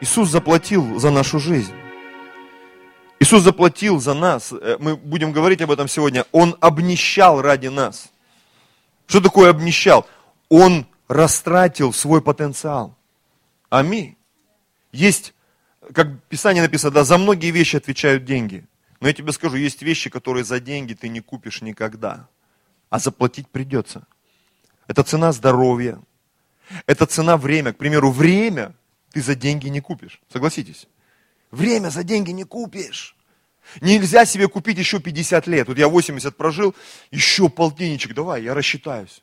Иисус заплатил за нашу жизнь. Иисус заплатил за нас. Э, мы будем говорить об этом сегодня. Он обнищал ради нас. Что такое обнищал? Он растратил свой потенциал. Аминь. Есть, как в Писании написано, да, за многие вещи отвечают деньги. Но я тебе скажу, есть вещи, которые за деньги ты не купишь никогда. А заплатить придется. Это цена здоровья. Это цена время. К примеру, время ты за деньги не купишь. Согласитесь? Время за деньги не купишь. Нельзя себе купить еще 50 лет. Вот я 80 прожил, еще полтинничек давай, я рассчитаюсь.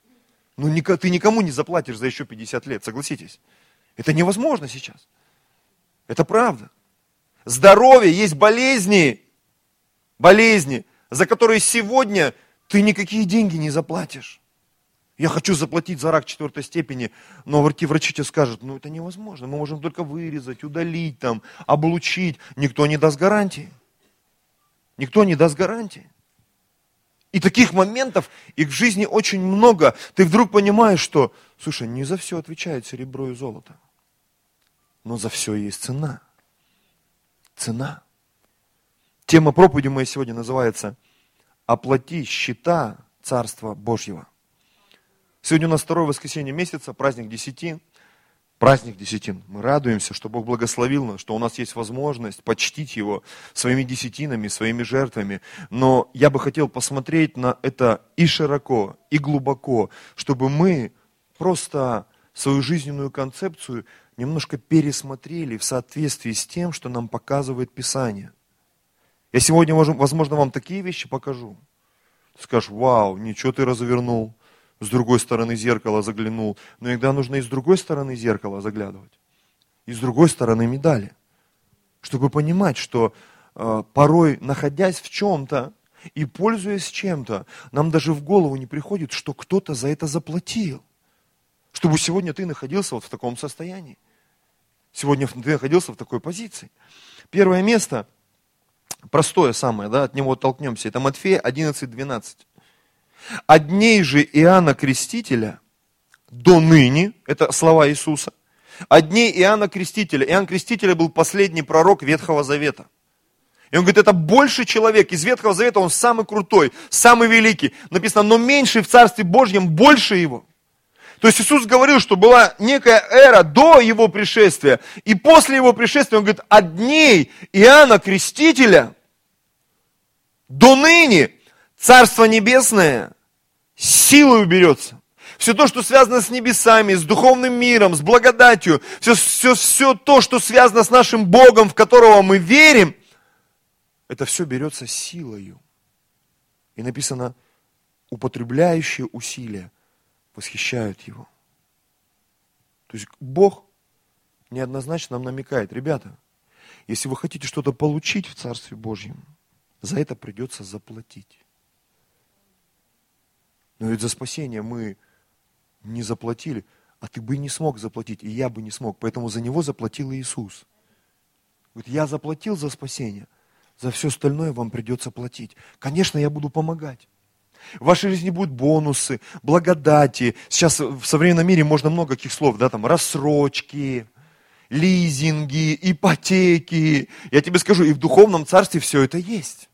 Ну, ты никому не заплатишь за еще 50 лет, согласитесь. Это невозможно сейчас. Это правда. Здоровье, есть болезни, болезни, за которые сегодня ты никакие деньги не заплатишь. Я хочу заплатить за рак четвертой степени, но врачи, врачи тебе скажут, ну это невозможно, мы можем только вырезать, удалить, там, облучить. Никто не даст гарантии. Никто не даст гарантии. И таких моментов, их в жизни очень много. Ты вдруг понимаешь, что, слушай, не за все отвечает серебро и золото. Но за все есть цена. Цена. Тема проповеди моей сегодня называется «Оплати счета Царства Божьего». Сегодня у нас второе воскресенье месяца, праздник Десятин. Праздник Десятин. Мы радуемся, что Бог благословил нас, что у нас есть возможность почтить Его своими десятинами, своими жертвами. Но я бы хотел посмотреть на это и широко, и глубоко, чтобы мы просто свою жизненную концепцию немножко пересмотрели в соответствии с тем, что нам показывает Писание. Я сегодня, возможно, вам такие вещи покажу. Скажешь, вау, ничего ты развернул с другой стороны зеркала заглянул. Но иногда нужно и с другой стороны зеркала заглядывать. И с другой стороны медали. Чтобы понимать, что э, порой, находясь в чем-то и пользуясь чем-то, нам даже в голову не приходит, что кто-то за это заплатил. Чтобы сегодня ты находился вот в таком состоянии. Сегодня ты находился в такой позиции. Первое место, простое самое, да, от него оттолкнемся, это Матфея 11, 12. От дней же Иоанна Крестителя до ныне, это слова Иисуса, от дней Иоанна Крестителя. Иоанн Крестителя был последний пророк Ветхого Завета. И он говорит, это больше человек из Ветхого Завета, он самый крутой, самый великий. Написано, но меньший в Царстве Божьем больше его. То есть Иисус говорил, что была некая эра до его пришествия, и после его пришествия, он говорит, от дней Иоанна Крестителя до ныне Царство Небесное силой уберется. Все то, что связано с небесами, с духовным миром, с благодатью, все, все, все то, что связано с нашим Богом, в которого мы верим, это все берется силою. И написано, употребляющие усилия восхищают его. То есть Бог неоднозначно нам намекает, ребята, если вы хотите что-то получить в Царстве Божьем, за это придется заплатить. Но ведь за спасение мы не заплатили, а ты бы не смог заплатить, и я бы не смог. Поэтому за него заплатил Иисус. Говорит, я заплатил за спасение, за все остальное вам придется платить. Конечно, я буду помогать. В вашей жизни будут бонусы, благодати. Сейчас в современном мире можно много каких слов, да, там, рассрочки, лизинги, ипотеки. Я тебе скажу, и в духовном царстве все это есть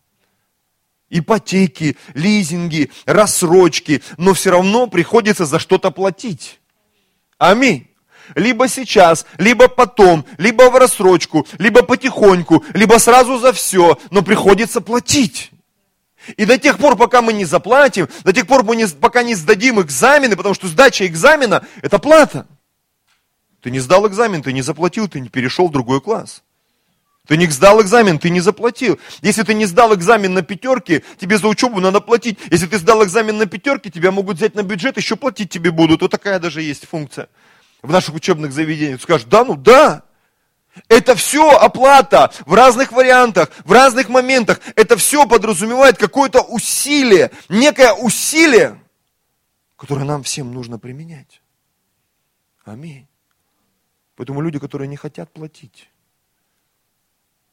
ипотеки, лизинги, рассрочки, но все равно приходится за что-то платить. Аминь. Либо сейчас, либо потом, либо в рассрочку, либо потихоньку, либо сразу за все, но приходится платить. И до тех пор, пока мы не заплатим, до тех пор, пока не сдадим экзамены, потому что сдача экзамена – это плата. Ты не сдал экзамен, ты не заплатил, ты не перешел в другой класс. Ты не сдал экзамен, ты не заплатил. Если ты не сдал экзамен на пятерке, тебе за учебу надо платить. Если ты сдал экзамен на пятерке, тебя могут взять на бюджет, еще платить тебе будут. Вот такая даже есть функция в наших учебных заведениях. Скажешь, да, ну да. Это все оплата в разных вариантах, в разных моментах. Это все подразумевает какое-то усилие, некое усилие, которое нам всем нужно применять. Аминь. Поэтому люди, которые не хотят платить,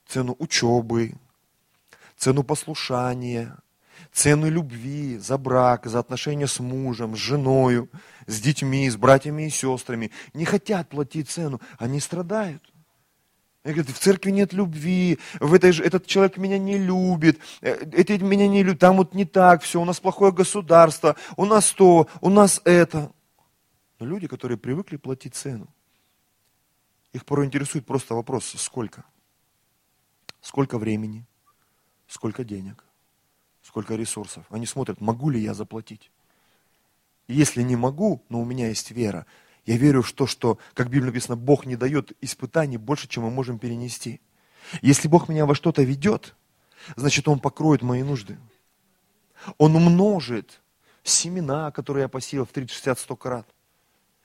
цену учебы, цену послушания, цену любви, за брак, за отношения с мужем, с женой, с детьми, с братьями и сестрами. Не хотят платить цену, они страдают. Они говорят, в церкви нет любви, в этой же, этот человек меня не любит, э, эти меня не любят, там вот не так все, у нас плохое государство, у нас то, у нас это. Но люди, которые привыкли платить цену, их порой интересует просто вопрос, сколько? Сколько времени? Сколько денег? Сколько ресурсов? Они смотрят, могу ли я заплатить? если не могу, но у меня есть вера, я верю в то, что, как в Библии написано, Бог не дает испытаний больше, чем мы можем перенести. Если Бог меня во что-то ведет, значит, Он покроет мои нужды. Он умножит семена, которые я посеял в 30, 60, 100 крат.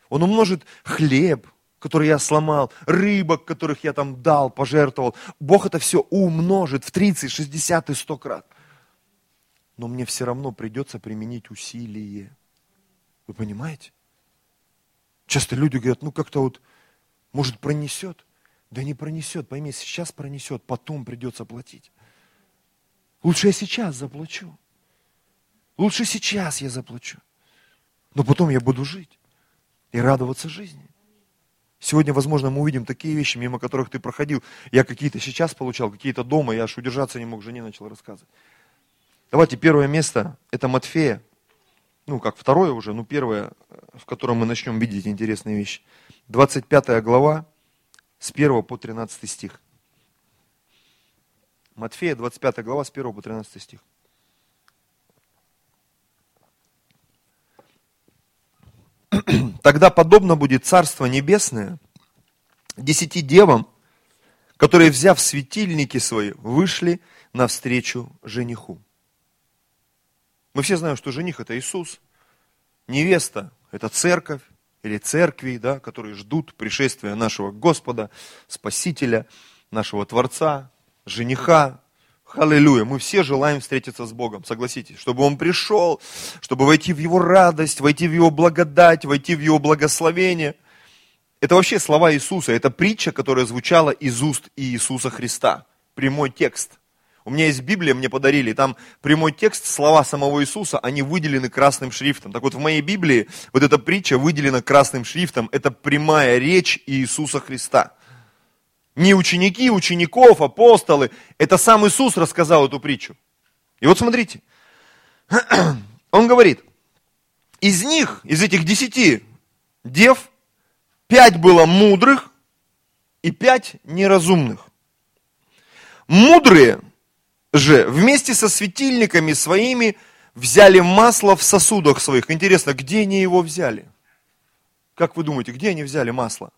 Он умножит хлеб, который я сломал, рыбок, которых я там дал, пожертвовал. Бог это все умножит в 30, 60 и 100 крат. Но мне все равно придется применить усилие. Вы понимаете? Часто люди говорят, ну как-то вот, может пронесет. Да не пронесет, пойми, сейчас пронесет, потом придется платить. Лучше я сейчас заплачу. Лучше сейчас я заплачу. Но потом я буду жить и радоваться жизни. Сегодня, возможно, мы увидим такие вещи, мимо которых ты проходил. Я какие-то сейчас получал, какие-то дома, я аж удержаться не мог, жене начал рассказывать. Давайте первое место, это Матфея, ну, как второе уже, ну, первое, в котором мы начнем видеть интересные вещи. 25 глава, с 1 по 13 стих. Матфея, 25 глава, с 1 по 13 стих. Тогда подобно будет Царство Небесное десяти девам, которые, взяв светильники свои, вышли навстречу жениху. Мы все знаем, что жених это Иисус, невеста это церковь или церкви, да, которые ждут пришествия нашего Господа, Спасителя, нашего Творца, жениха. Аллилуйя. Мы все желаем встретиться с Богом, согласитесь, чтобы Он пришел, чтобы войти в Его радость, войти в Его благодать, войти в Его благословение. Это вообще слова Иисуса, это притча, которая звучала из уст Иисуса Христа. Прямой текст – у меня есть Библия, мне подарили, там прямой текст, слова самого Иисуса, они выделены красным шрифтом. Так вот, в моей Библии вот эта притча выделена красным шрифтом. Это прямая речь Иисуса Христа. Не ученики, учеников, апостолы. Это сам Иисус рассказал эту притчу. И вот смотрите. Он говорит, из них, из этих десяти дев, пять было мудрых и пять неразумных. Мудрые – же вместе со светильниками своими взяли масло в сосудах своих. Интересно, где они его взяли? Как вы думаете, где они взяли масло?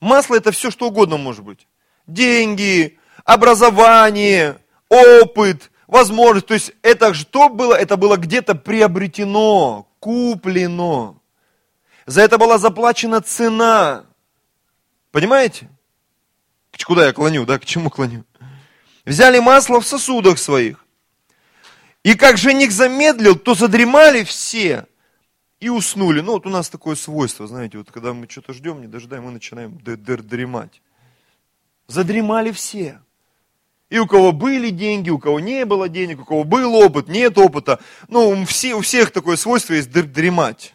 Масло это все, что угодно может быть. Деньги, образование, опыт, возможность. То есть это что было? Это было где-то приобретено, куплено. За это была заплачена цена. Понимаете? Куда я клоню, да? К чему клоню? взяли масло в сосудах своих. И как жених замедлил, то задремали все и уснули. Ну вот у нас такое свойство, знаете, вот когда мы что-то ждем, не дожидаем, мы начинаем дремать. Задремали все. И у кого были деньги, у кого не было денег, у кого был опыт, нет опыта. Ну, все, у всех такое свойство есть дремать.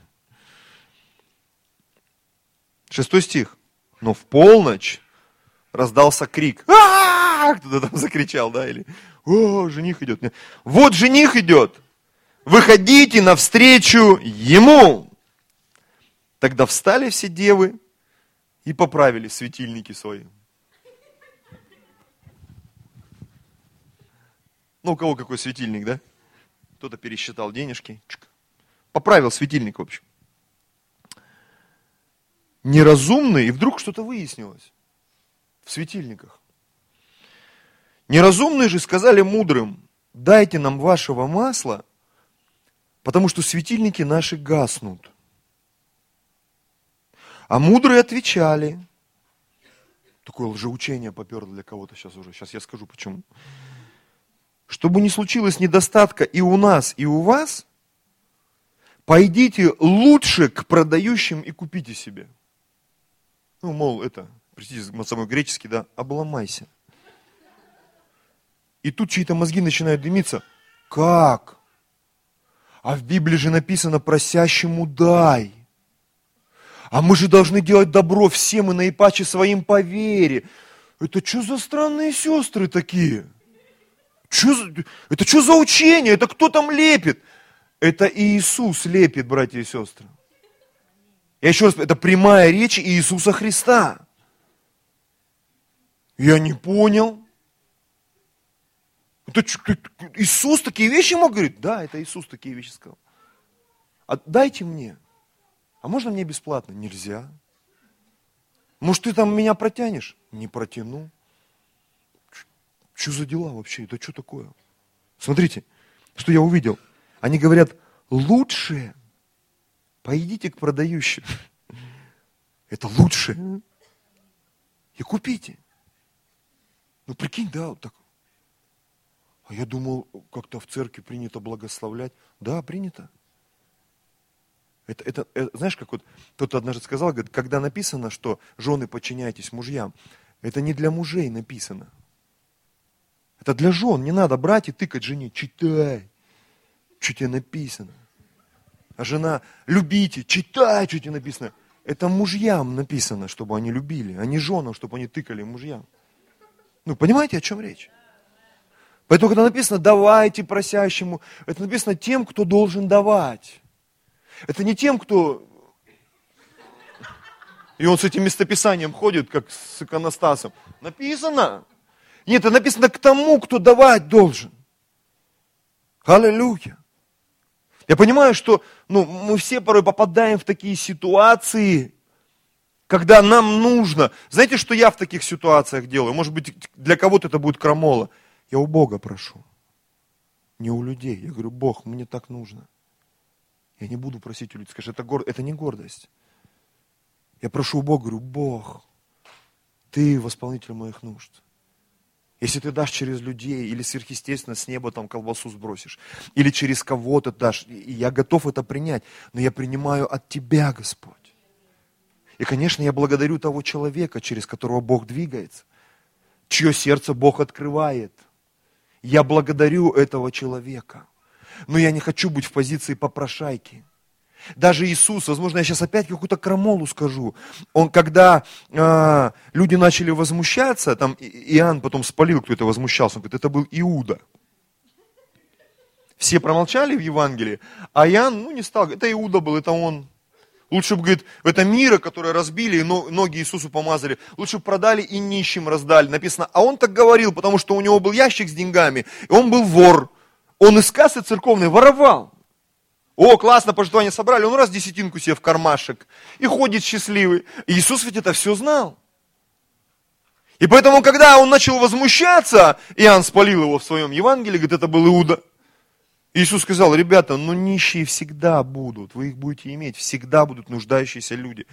Шестой стих. Но в полночь раздался крик. А-а-а! Кто-то там закричал, да, или О, жених идет. Вот жених идет. Выходите навстречу ему. Тогда встали все девы и поправили светильники свои. Ну, у кого какой светильник, да? Кто-то пересчитал денежки. Поправил светильник, в общем. Неразумный, и вдруг что-то выяснилось в светильниках. Неразумные же сказали мудрым, дайте нам вашего масла, потому что светильники наши гаснут. А мудрые отвечали, такое лжеучение поперло для кого-то сейчас уже, сейчас я скажу почему. Чтобы не случилось недостатка и у нас, и у вас, пойдите лучше к продающим и купите себе. Ну, мол, это, простите, самый греческий, да, обломайся. И тут чьи-то мозги начинают дымиться. Как? А в Библии же написано просящему дай. А мы же должны делать добро всем и наипаче своим по вере. это что за странные сестры такие? За, это что за учение? Это кто там лепит? Это Иисус лепит, братья и сестры. Я еще раз, это прямая речь Иисуса Христа. Я не понял. Это Иисус такие вещи мог говорить? Да, это Иисус такие вещи сказал. Отдайте мне. А можно мне бесплатно? Нельзя. Может, ты там меня протянешь? Не протяну. Что за дела вообще? Это что такое? Смотрите, что я увидел. Они говорят, лучше пойдите к продающим. Это лучше. И купите. Ну, прикинь, да, вот так. А я думал, как-то в церкви принято благословлять. Да, принято. Это, это, это, знаешь, как вот кто-то однажды сказал, говорит, когда написано, что жены подчиняйтесь мужьям, это не для мужей написано. Это для жен. Не надо брать и тыкать жене. Читай, что тебе написано. А жена, любите, читай, что тебе написано. Это мужьям написано, чтобы они любили, а не женам, чтобы они тыкали мужьям. Ну, понимаете, о чем речь? Поэтому, когда написано «давайте просящему», это написано тем, кто должен давать. Это не тем, кто... И он с этим местописанием ходит, как с иконостасом. Написано. Нет, это написано к тому, кто давать должен. Аллилуйя. Я понимаю, что ну, мы все порой попадаем в такие ситуации, когда нам нужно. Знаете, что я в таких ситуациях делаю? Может быть, для кого-то это будет крамола. Я у Бога прошу, не у людей. Я говорю, Бог, мне так нужно. Я не буду просить у людей. Скажи, это, гор... это не гордость. Я прошу у Бога, говорю, Бог, ты восполнитель моих нужд. Если ты дашь через людей или сверхъестественно с неба там колбасу сбросишь, или через кого-то дашь, я готов это принять, но я принимаю от Тебя, Господь. И, конечно, я благодарю того человека, через которого Бог двигается, чье сердце Бог открывает. Я благодарю этого человека. Но я не хочу быть в позиции попрошайки. Даже Иисус, возможно, я сейчас опять какую-то крамолу скажу. Он, когда э, люди начали возмущаться, там Иоанн потом спалил, кто это возмущался, он говорит, это был Иуда. Все промолчали в Евангелии, а Иоанн, ну, не стал, это Иуда был, это он. Лучше бы, говорит, это мира, которое разбили, и ноги Иисусу помазали, лучше бы продали и нищим раздали. Написано, а он так говорил, потому что у него был ящик с деньгами, и он был вор. Он из кассы церковной воровал. О, классно, пожертвования собрали, он раз десятинку себе в кармашек и ходит счастливый. И Иисус ведь это все знал. И поэтому, когда он начал возмущаться, Иоанн спалил его в своем Евангелии, говорит, это был Иуда. Иисус сказал, ребята, ну нищие всегда будут, вы их будете иметь, всегда будут нуждающиеся люди.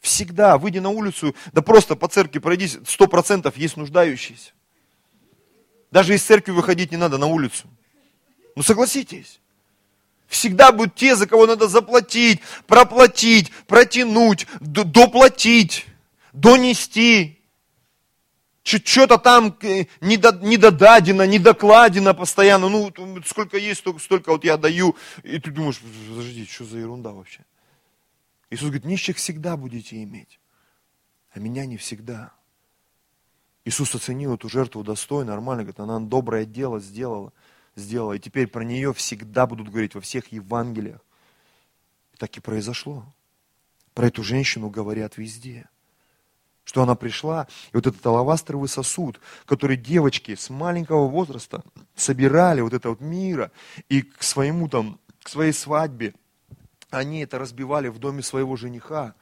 Всегда, выйди на улицу, да просто по церкви пройдись, сто процентов есть нуждающиеся. Даже из церкви выходить не надо на улицу. Ну согласитесь. Всегда будут те, за кого надо заплатить, проплатить, протянуть, доплатить, донести. Что-то там э, недодадено, недокладено постоянно. Ну, сколько есть, столько, столько вот я даю. И ты думаешь, подожди, что за ерунда вообще? Иисус говорит, нищих всегда будете иметь, а меня не всегда. Иисус оценил эту жертву достойно, нормально, говорит, она доброе дело сделала сделала. И теперь про нее всегда будут говорить во всех Евангелиях. И так и произошло. Про эту женщину говорят везде. Что она пришла, и вот этот алавастровый сосуд, который девочки с маленького возраста собирали вот это вот мира, и к своему там, к своей свадьбе, они это разбивали в доме своего жениха.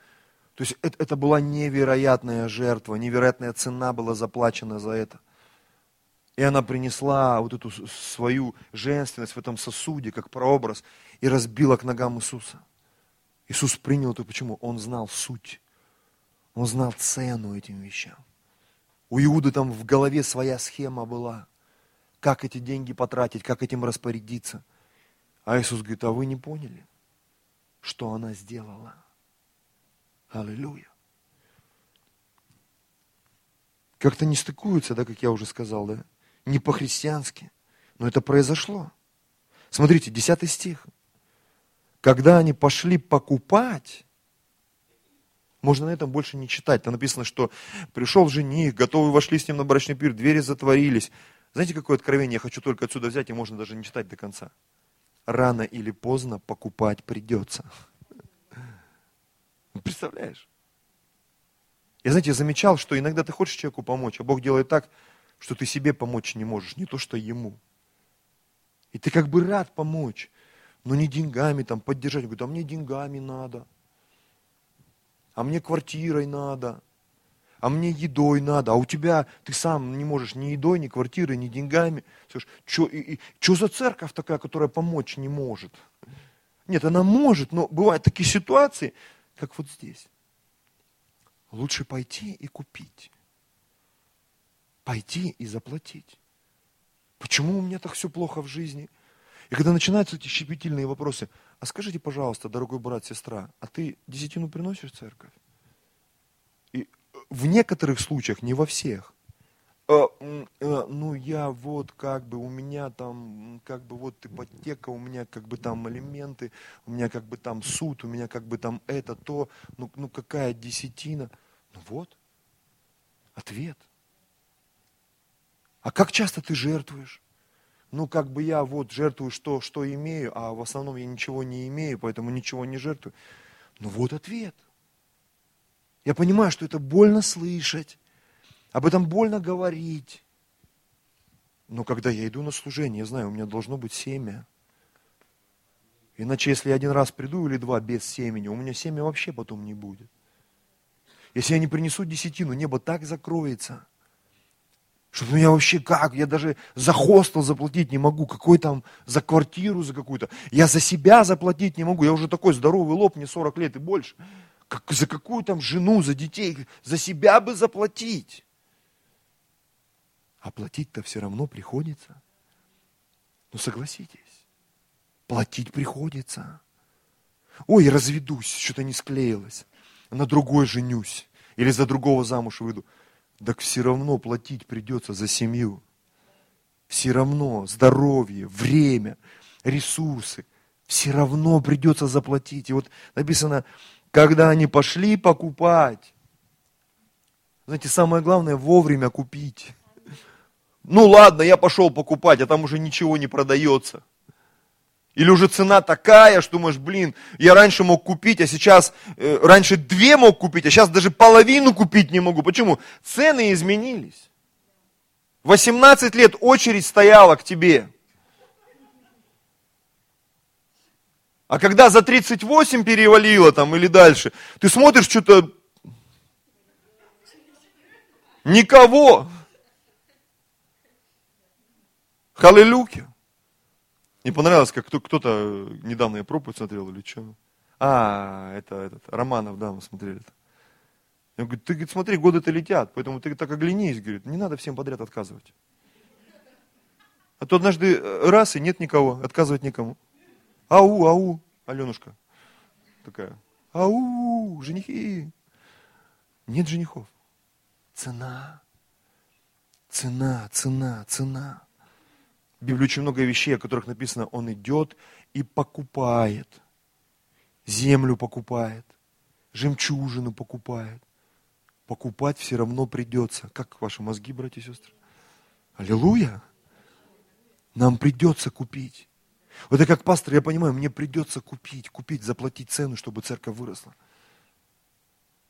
То есть это, это была невероятная жертва, невероятная цена была заплачена за это. И она принесла вот эту свою женственность в этом сосуде, как прообраз, и разбила к ногам Иисуса. Иисус принял это почему? Он знал суть. Он знал цену этим вещам. У Иуды там в голове своя схема была. Как эти деньги потратить, как этим распорядиться. А Иисус говорит, а вы не поняли, что она сделала? Аллилуйя. Как-то не стыкуются, да, как я уже сказал, да? не по-христиански. Но это произошло. Смотрите, 10 стих. Когда они пошли покупать, Можно на этом больше не читать. Там написано, что пришел жених, готовы вошли с ним на брачный пир, двери затворились. Знаете, какое откровение я хочу только отсюда взять, и можно даже не читать до конца. Рано или поздно покупать придется. Представляешь? Я, знаете, замечал, что иногда ты хочешь человеку помочь, а Бог делает так, что ты себе помочь не можешь, не то что ему. И ты как бы рад помочь, но не деньгами там поддержать. Говорит, а мне деньгами надо, а мне квартирой надо, а мне едой надо, а у тебя ты сам не можешь ни едой, ни квартирой, ни деньгами. Что за церковь такая, которая помочь не может? Нет, она может, но бывают такие ситуации, как вот здесь. Лучше пойти и купить. Пойти и заплатить. Почему у меня так все плохо в жизни? И когда начинаются эти щепетильные вопросы, а скажите, пожалуйста, дорогой брат, сестра, а ты десятину приносишь в церковь? И в некоторых случаях, не во всех, а, а, ну я вот как бы, у меня там как бы вот ипотека, у меня как бы там алименты, у меня как бы там суд, у меня как бы там это, то, ну, ну какая десятина. Ну вот, ответ. А как часто ты жертвуешь? Ну, как бы я вот жертвую, что, что имею, а в основном я ничего не имею, поэтому ничего не жертвую. Ну вот ответ. Я понимаю, что это больно слышать. Об этом больно говорить. Но когда я иду на служение, я знаю, у меня должно быть семя. Иначе, если я один раз приду или два без семени, у меня семя вообще потом не будет. Если я не принесу десятину, небо так закроется, что ну я вообще как, я даже за хостел заплатить не могу, какой там, за квартиру за какую-то. Я за себя заплатить не могу, я уже такой здоровый лоб, мне 40 лет и больше. Как, за какую там жену, за детей, за себя бы заплатить. А платить-то все равно приходится. Ну согласитесь, платить приходится. Ой, разведусь, что-то не склеилось. На другой женюсь. Или за другого замуж выйду. Так все равно платить придется за семью. Все равно здоровье, время, ресурсы. Все равно придется заплатить. И вот написано, когда они пошли покупать. Знаете, самое главное вовремя купить. Ну ладно, я пошел покупать, а там уже ничего не продается. Или уже цена такая, что думаешь, блин, я раньше мог купить, а сейчас, э, раньше две мог купить, а сейчас даже половину купить не могу. Почему? Цены изменились. 18 лет очередь стояла к тебе. А когда за 38 перевалило там или дальше, ты смотришь что-то... Никого. Халилюки. Не понравилось, как кто-то недавно я проповедь смотрел или что. А, это этот, Романов, да, мы смотрели. -то. Я говорю, ты говорит, смотри, годы-то летят, поэтому ты так оглянись, говорит, не надо всем подряд отказывать. А то однажды э, раз и нет никого, отказывать никому. Ау, ау, Аленушка такая, ау, женихи. Нет женихов. Цена, цена, цена, цена. В Библии очень много вещей, о которых написано, он идет и покупает. Землю покупает, жемчужину покупает. Покупать все равно придется. Как ваши мозги, братья и сестры? Аллилуйя! Нам придется купить. Вот это как пастор, я понимаю, мне придется купить, купить, заплатить цену, чтобы церковь выросла.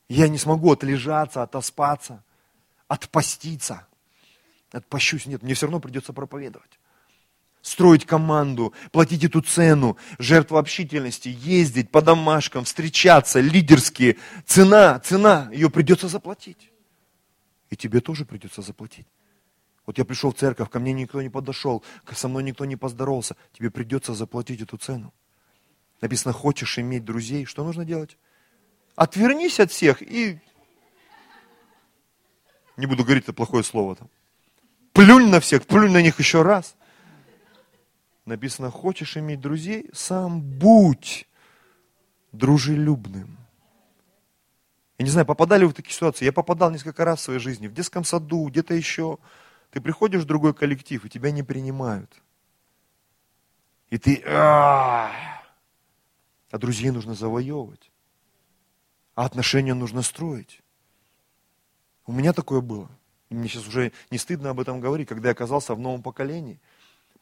Я не смогу отлежаться, отоспаться, отпаститься. Отпощусь. Нет, мне все равно придется проповедовать строить команду, платить эту цену, жертва общительности, ездить по домашкам, встречаться, лидерские. Цена, цена, ее придется заплатить. И тебе тоже придется заплатить. Вот я пришел в церковь, ко мне никто не подошел, со мной никто не поздоровался. Тебе придется заплатить эту цену. Написано, хочешь иметь друзей, что нужно делать? Отвернись от всех и... Не буду говорить это плохое слово там. Плюнь на всех, плюнь на них еще раз написано, хочешь иметь друзей, сам будь дружелюбным. Я не знаю, попадали вы в такие ситуации? Я попадал несколько раз в своей жизни, в детском саду, где-то еще. Ты приходишь в другой коллектив, и тебя не принимают. И ты... А друзей нужно завоевывать. А отношения нужно строить. У меня такое было. Мне сейчас уже не стыдно об этом говорить, когда я оказался в новом поколении.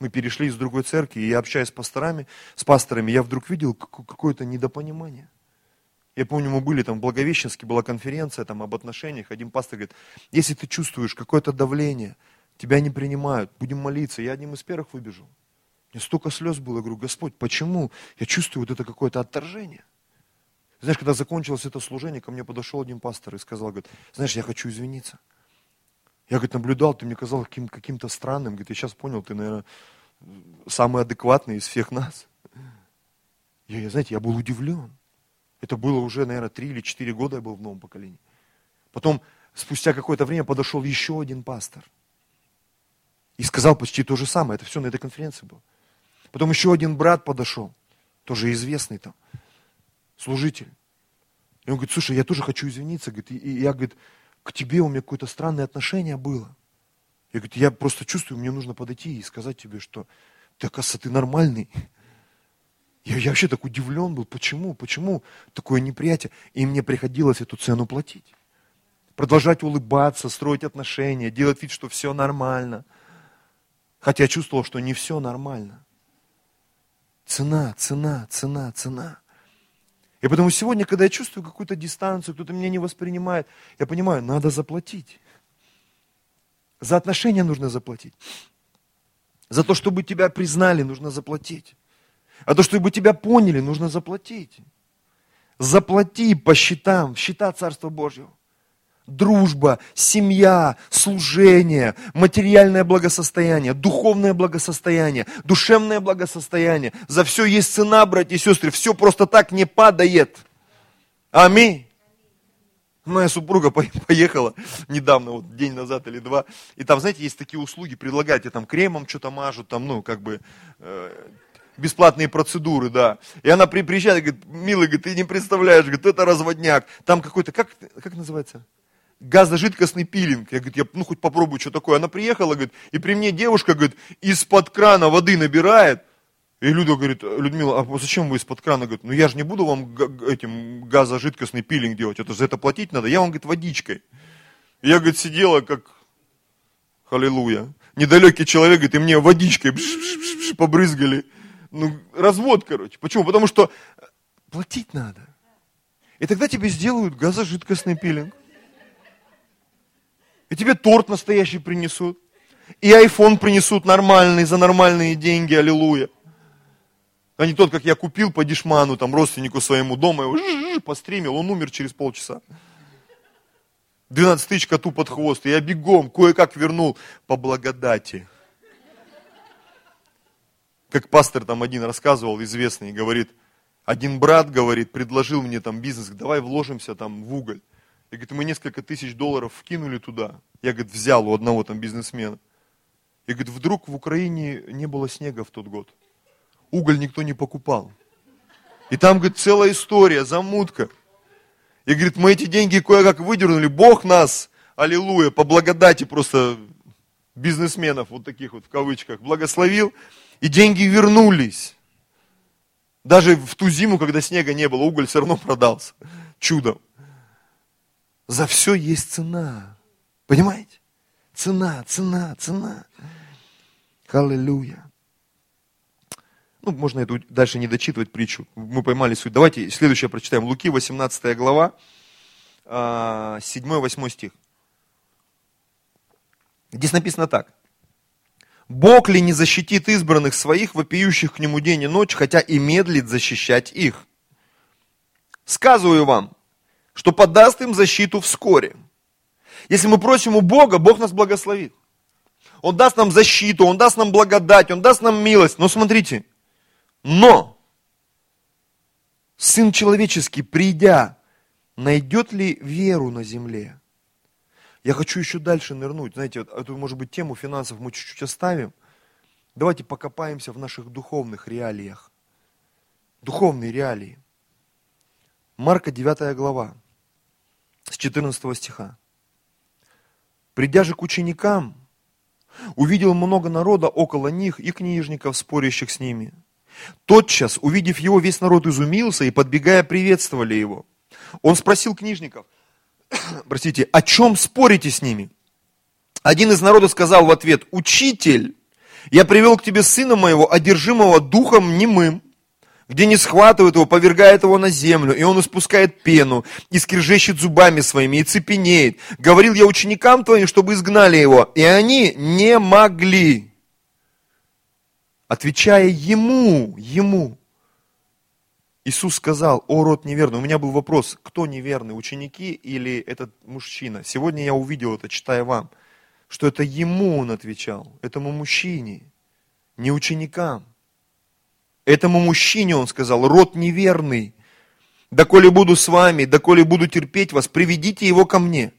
Мы перешли из другой церкви, и я общаюсь с пасторами, с пасторами, я вдруг видел какое-то недопонимание. Я помню, мы были там в Благовещенске, была конференция там об отношениях. Один пастор говорит, если ты чувствуешь какое-то давление, тебя не принимают, будем молиться. Я одним из первых выбежал. Мне столько слез было, я говорю, Господь, почему? Я чувствую вот это какое-то отторжение. Знаешь, когда закончилось это служение, ко мне подошел один пастор и сказал, говорит, знаешь, я хочу извиниться. Я, говорит, наблюдал, ты мне казал каким- каким-то странным. Говорит, я сейчас понял, ты, наверное, самый адекватный из всех нас. Я, я, знаете, я был удивлен. Это было уже, наверное, три или четыре года я был в новом поколении. Потом, спустя какое-то время, подошел еще один пастор. И сказал почти то же самое. Это все на этой конференции было. Потом еще один брат подошел, тоже известный там, служитель. И он говорит, слушай, я тоже хочу извиниться. Говорит, и я, говорит, к тебе у меня какое-то странное отношение было. Я говорю, я просто чувствую, мне нужно подойти и сказать тебе, что ты, оказывается, ты нормальный. Я, я вообще так удивлен был, почему, почему такое неприятие. И мне приходилось эту цену платить. Продолжать улыбаться, строить отношения, делать вид, что все нормально. Хотя я чувствовал, что не все нормально. Цена, цена, цена, цена. И потому сегодня, когда я чувствую какую-то дистанцию, кто-то меня не воспринимает, я понимаю, надо заплатить. За отношения нужно заплатить. За то, чтобы тебя признали, нужно заплатить. А то, чтобы тебя поняли, нужно заплатить. Заплати по счетам, счета Царства Божьего дружба, семья, служение, материальное благосостояние, духовное благосостояние, душевное благосостояние. За все есть цена, братья и сестры. Все просто так не падает. Аминь. Моя супруга поехала недавно, вот день назад или два, и там, знаете, есть такие услуги, предлагают, там кремом что-то мажут, там, ну, как бы, э, бесплатные процедуры, да. И она при, приезжает и говорит, милый, говорит, ты не представляешь, говорит, это разводняк. Там какой-то, как, как называется? Газожидкостный пилинг. Я, говорю, я ну хоть попробую, что такое. Она приехала, говорит, и при мне девушка, говорит, из-под крана воды набирает. И Люда говорит, Людмила, а зачем вы из-под крана? Говорит, ну я же не буду вам этим газожидкостный пилинг делать, это за это платить надо. Я вам, говорит, водичкой. И я, говорит, сидела как, аллилуйя, недалекий человек, говорит, и мне водичкой побрызгали. Ну, развод, короче. Почему? Потому что платить надо. И тогда тебе сделают газожидкостный пилинг. И тебе торт настоящий принесут. И айфон принесут нормальный, за нормальные деньги, аллилуйя. А не тот, как я купил по дешману, там, родственнику своему дома, его постримил, он умер через полчаса. 12 тысяч коту под хвост, и я бегом, кое-как вернул по благодати. Как пастор там один рассказывал, известный, говорит, один брат, говорит, предложил мне там бизнес, давай вложимся там в уголь. И говорит, мы несколько тысяч долларов вкинули туда. Я, говорит, взял у одного там бизнесмена. И говорит, вдруг в Украине не было снега в тот год. Уголь никто не покупал. И там, говорит, целая история, замутка. И говорит, мы эти деньги кое-как выдернули. Бог нас, аллилуйя, по благодати просто бизнесменов, вот таких вот в кавычках, благословил. И деньги вернулись. Даже в ту зиму, когда снега не было, уголь все равно продался. Чудом. За все есть цена. Понимаете? Цена, цена, цена. Аллилуйя. Ну, можно эту дальше не дочитывать притчу. Мы поймали суть. Давайте следующее прочитаем. Луки, 18 глава, 7-8 а, стих. Здесь написано так. Бог ли не защитит избранных своих, вопиющих к нему день и ночь, хотя и медлит защищать их? Сказываю вам, что подаст им защиту вскоре. Если мы просим у Бога, Бог нас благословит. Он даст нам защиту, Он даст нам благодать, Он даст нам милость. Но смотрите, но Сын человеческий, придя, найдет ли веру на земле? Я хочу еще дальше нырнуть. Знаете, вот эту, может быть, тему финансов мы чуть-чуть оставим. Давайте покопаемся в наших духовных реалиях. Духовные реалии. Марка 9 глава с 14 стиха. Придя же к ученикам, увидел много народа около них и книжников, спорящих с ними. Тотчас, увидев его, весь народ изумился и, подбегая, приветствовали его. Он спросил книжников, простите, о чем спорите с ними? Один из народа сказал в ответ, учитель, я привел к тебе сына моего, одержимого духом немым, где не схватывает его, повергает его на землю, и он испускает пену, и скрежещет зубами своими, и цепенеет. Говорил я ученикам твоим, чтобы изгнали его, и они не могли. Отвечая ему, ему, Иисус сказал, о род неверный. У меня был вопрос, кто неверный, ученики или этот мужчина? Сегодня я увидел это, читая вам, что это ему он отвечал, этому мужчине, не ученикам. Этому мужчине он сказал, род неверный, доколе буду с вами, доколе буду терпеть вас, приведите его ко мне.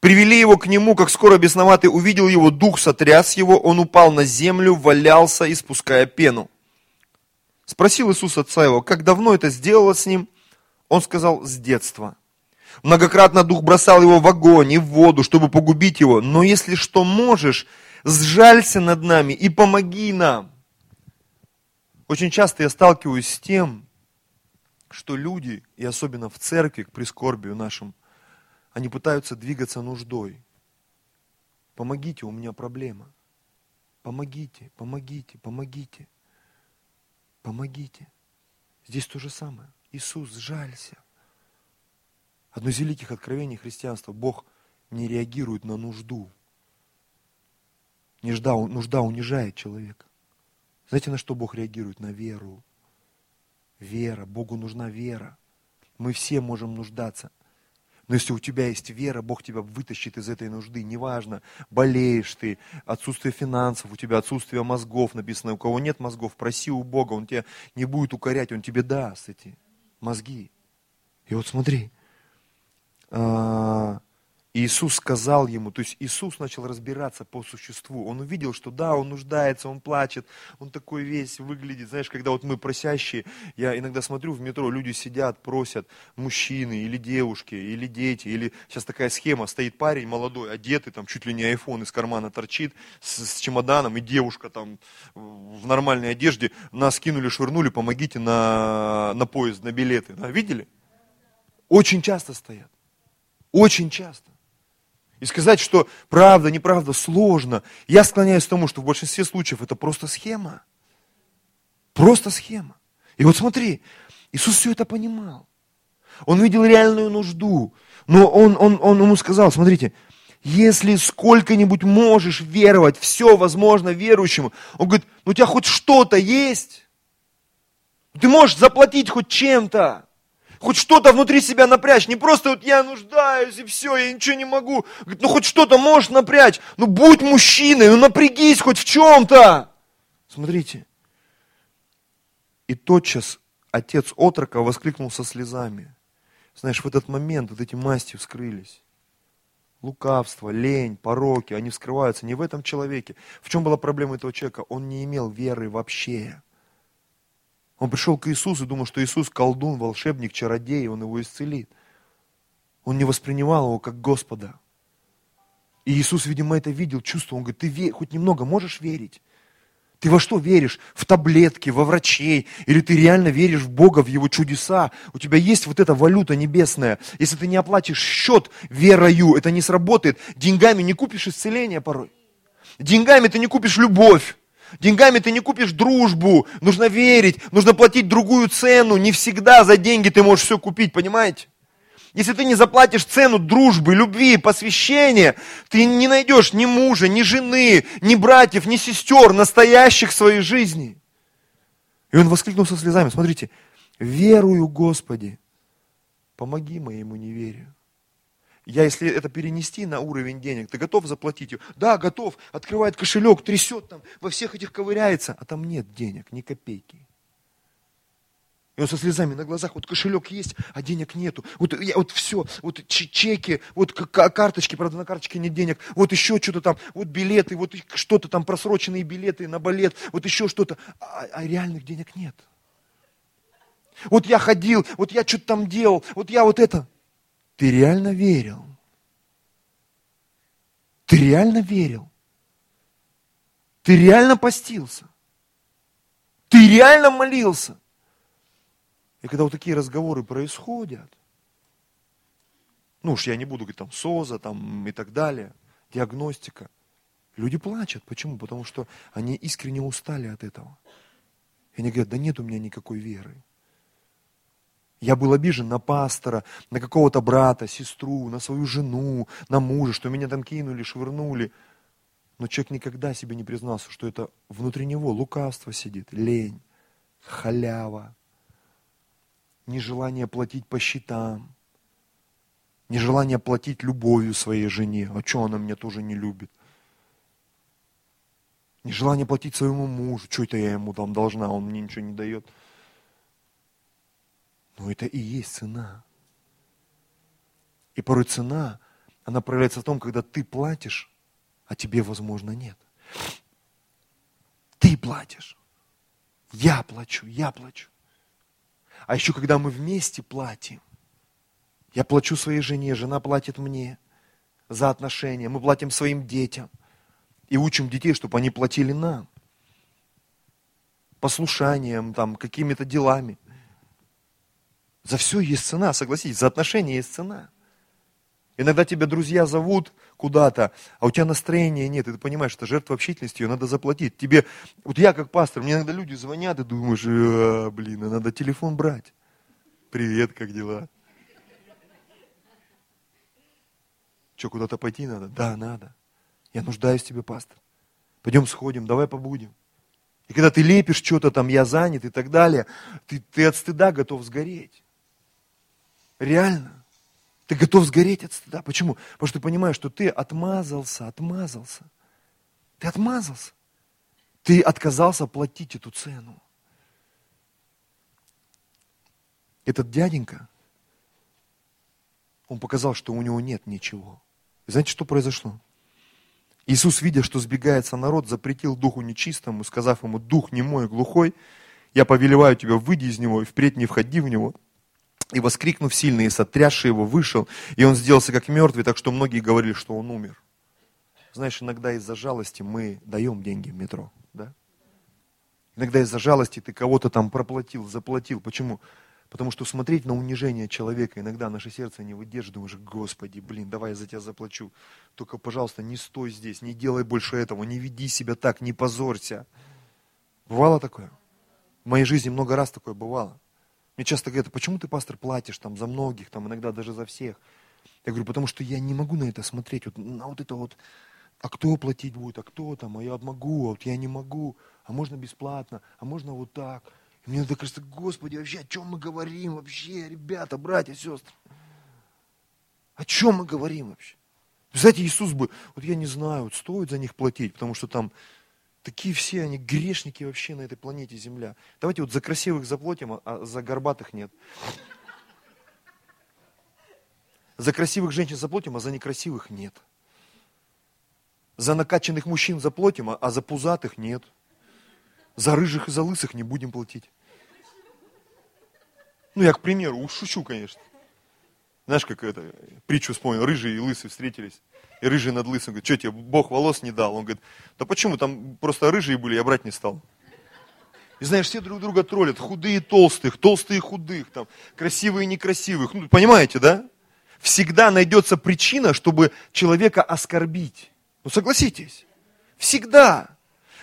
Привели его к нему, как скоро бесноватый увидел его, дух сотряс его, он упал на землю, валялся, испуская пену. Спросил Иисус отца его, как давно это сделало с ним? Он сказал, с детства. Многократно дух бросал его в огонь и в воду, чтобы погубить его. Но если что можешь, сжалься над нами и помоги нам. Очень часто я сталкиваюсь с тем, что люди, и особенно в церкви, к прискорбию нашим, они пытаются двигаться нуждой. Помогите, у меня проблема. Помогите, помогите, помогите. Помогите. Здесь то же самое. Иисус, жалься. Одно из великих откровений христианства. Бог не реагирует на нужду. Нужда, нужда унижает человека. Знаете, на что Бог реагирует? На веру. Вера. Богу нужна вера. Мы все можем нуждаться. Но если у тебя есть вера, Бог тебя вытащит из этой нужды. Неважно, болеешь ты, отсутствие финансов, у тебя отсутствие мозгов написано. У кого нет мозгов, проси у Бога, Он тебя не будет укорять, Он тебе даст эти мозги. И вот смотри, а, Иисус сказал ему, то есть Иисус начал разбираться по существу. Он увидел, что да, он нуждается, он плачет, он такой весь выглядит. Знаешь, когда вот мы просящие, я иногда смотрю в метро, люди сидят, просят, мужчины или девушки, или дети, или сейчас такая схема, стоит парень молодой, одетый, там чуть ли не айфон из кармана торчит, с, с чемоданом, и девушка там в нормальной одежде, нас кинули, швырнули, помогите на, на поезд, на билеты. Да, видели? Очень часто стоят. Очень часто. И сказать, что правда, неправда, сложно. Я склоняюсь к тому, что в большинстве случаев это просто схема. Просто схема. И вот смотри, Иисус все это понимал. Он видел реальную нужду. Но он, он, он ему сказал, смотрите, если сколько-нибудь можешь веровать, все возможно верующему. Он говорит, ну у тебя хоть что-то есть? Ты можешь заплатить хоть чем-то хоть что-то внутри себя напрячь, не просто вот я нуждаюсь и все, я ничего не могу. Говорит, ну хоть что-то можешь напрячь, ну будь мужчиной, ну напрягись хоть в чем-то. Смотрите. И тотчас отец отрока воскликнул со слезами. Знаешь, в этот момент вот эти масти вскрылись. Лукавство, лень, пороки, они вскрываются не в этом человеке. В чем была проблема этого человека? Он не имел веры вообще. Он пришел к Иисусу и думал, что Иисус колдун, волшебник, чародей, он его исцелит. Он не воспринимал его как Господа. И Иисус, видимо, это видел, чувствовал. Он говорит, ты ве- хоть немного можешь верить? Ты во что веришь? В таблетки, во врачей? Или ты реально веришь в Бога, в Его чудеса? У тебя есть вот эта валюта небесная. Если ты не оплатишь счет верою, это не сработает. Деньгами не купишь исцеление порой. Деньгами ты не купишь любовь. Деньгами ты не купишь дружбу, нужно верить, нужно платить другую цену. Не всегда за деньги ты можешь все купить, понимаете? Если ты не заплатишь цену дружбы, любви, посвящения, ты не найдешь ни мужа, ни жены, ни братьев, ни сестер, настоящих в своей жизни. И он воскликнул со слезами, смотрите, верую Господи, помоги моему неверию. Я, если это перенести на уровень денег, ты готов заплатить ее? Да, готов. Открывает кошелек, трясет там, во всех этих ковыряется, а там нет денег, ни копейки. И он со слезами на глазах, вот кошелек есть, а денег нету. Вот, я, вот все, вот чеки, вот карточки, правда на карточке нет денег, вот еще что-то там, вот билеты, вот что-то там, просроченные билеты на балет, вот еще что-то, а, а реальных денег нет. Вот я ходил, вот я что-то там делал, вот я вот это. Ты реально верил? Ты реально верил? Ты реально постился? Ты реально молился? И когда вот такие разговоры происходят, Ну уж я не буду говорить там СОЗа там, и так далее, диагностика. Люди плачут. Почему? Потому что они искренне устали от этого. И они говорят, да нет у меня никакой веры. Я был обижен на пастора, на какого-то брата, сестру, на свою жену, на мужа, что меня там кинули, швырнули. Но человек никогда себе не признался, что это внутри него лукавство сидит, лень, халява, нежелание платить по счетам, нежелание платить любовью своей жене. А что она меня тоже не любит? Нежелание платить своему мужу. Что это я ему там должна, он мне ничего не дает. Но это и есть цена. И порой цена, она проявляется в том, когда ты платишь, а тебе, возможно, нет. Ты платишь. Я плачу, я плачу. А еще когда мы вместе платим, я плачу своей жене, жена платит мне за отношения, мы платим своим детям и учим детей, чтобы они платили нам. Послушанием, там, какими-то делами. За все есть цена, согласитесь, за отношения есть цена. Иногда тебя друзья зовут куда-то, а у тебя настроения нет, и ты понимаешь, что жертва общительности, ее надо заплатить. Тебе, вот я как пастор, мне иногда люди звонят, и думаешь, а, блин, а надо телефон брать. Привет, как дела? Что, куда-то пойти надо? Да, надо. Я нуждаюсь в тебе, пастор. Пойдем сходим, давай побудем. И когда ты лепишь что-то там, я занят и так далее, ты, ты от стыда готов сгореть. Реально. Ты готов сгореть от стыда. Почему? Потому что ты понимаешь, что ты отмазался, отмазался. Ты отмазался. Ты отказался платить эту цену. Этот дяденька, он показал, что у него нет ничего. И знаете, что произошло? Иисус, видя, что сбегается народ, запретил духу нечистому, сказав ему, дух немой и глухой, я повелеваю тебя, выйди из него и впредь не входи в него. И воскрикнув сильно и сотрясший его, вышел, и он сделался как мертвый, так что многие говорили, что он умер. Знаешь, иногда из-за жалости мы даем деньги в метро, да? Иногда из-за жалости ты кого-то там проплатил, заплатил. Почему? Потому что смотреть на унижение человека, иногда наше сердце не выдержит, думаешь, Господи, блин, давай я за тебя заплачу. Только, пожалуйста, не стой здесь, не делай больше этого, не веди себя так, не позорься. Бывало такое? В моей жизни много раз такое бывало. Мне часто говорят, почему ты, пастор, платишь там за многих, там иногда даже за всех? Я говорю, потому что я не могу на это смотреть, вот, на вот это вот, а кто платить будет, а кто там, а я могу, а вот я не могу, а можно бесплатно, а можно вот так – и мне так кажется, Господи, вообще о чем мы говорим вообще, ребята, братья, сестры? О чем мы говорим вообще? Знаете, Иисус бы, вот я не знаю, вот стоит за них платить, потому что там такие все, они грешники вообще на этой планете Земля. Давайте вот за красивых заплатим, а за горбатых нет. За красивых женщин заплатим, а за некрасивых нет. За накачанных мужчин заплатим, а за пузатых нет. За рыжих и за лысых не будем платить. Ну, я, к примеру, шучу, конечно. Знаешь, как это, притчу вспомнил, рыжий и лысый встретились. И рыжий над лысым говорит, что тебе, Бог волос не дал? Он говорит, да почему, там просто рыжие были, я брать не стал. И знаешь, все друг друга троллят, худые толстых, толстые худых, там, красивые некрасивых. Ну, понимаете, да? Всегда найдется причина, чтобы человека оскорбить. Ну, согласитесь. Всегда